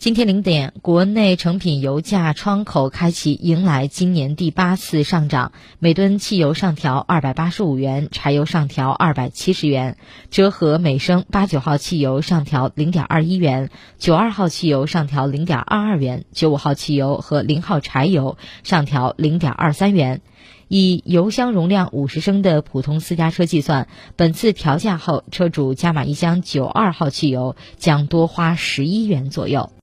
今天零点国内成品油价窗口开启迎来今年第八次上涨。每吨汽油上调二百八十五元柴油上调二百七十元折合每升八九号汽油上调零点二一元九二号汽油上调零点二二元九五号汽油和零号柴油上调零点二三元。以油箱容量五十升的普通私家车计算本次调价后车主加满一箱九二号汽油将多花十一元左右。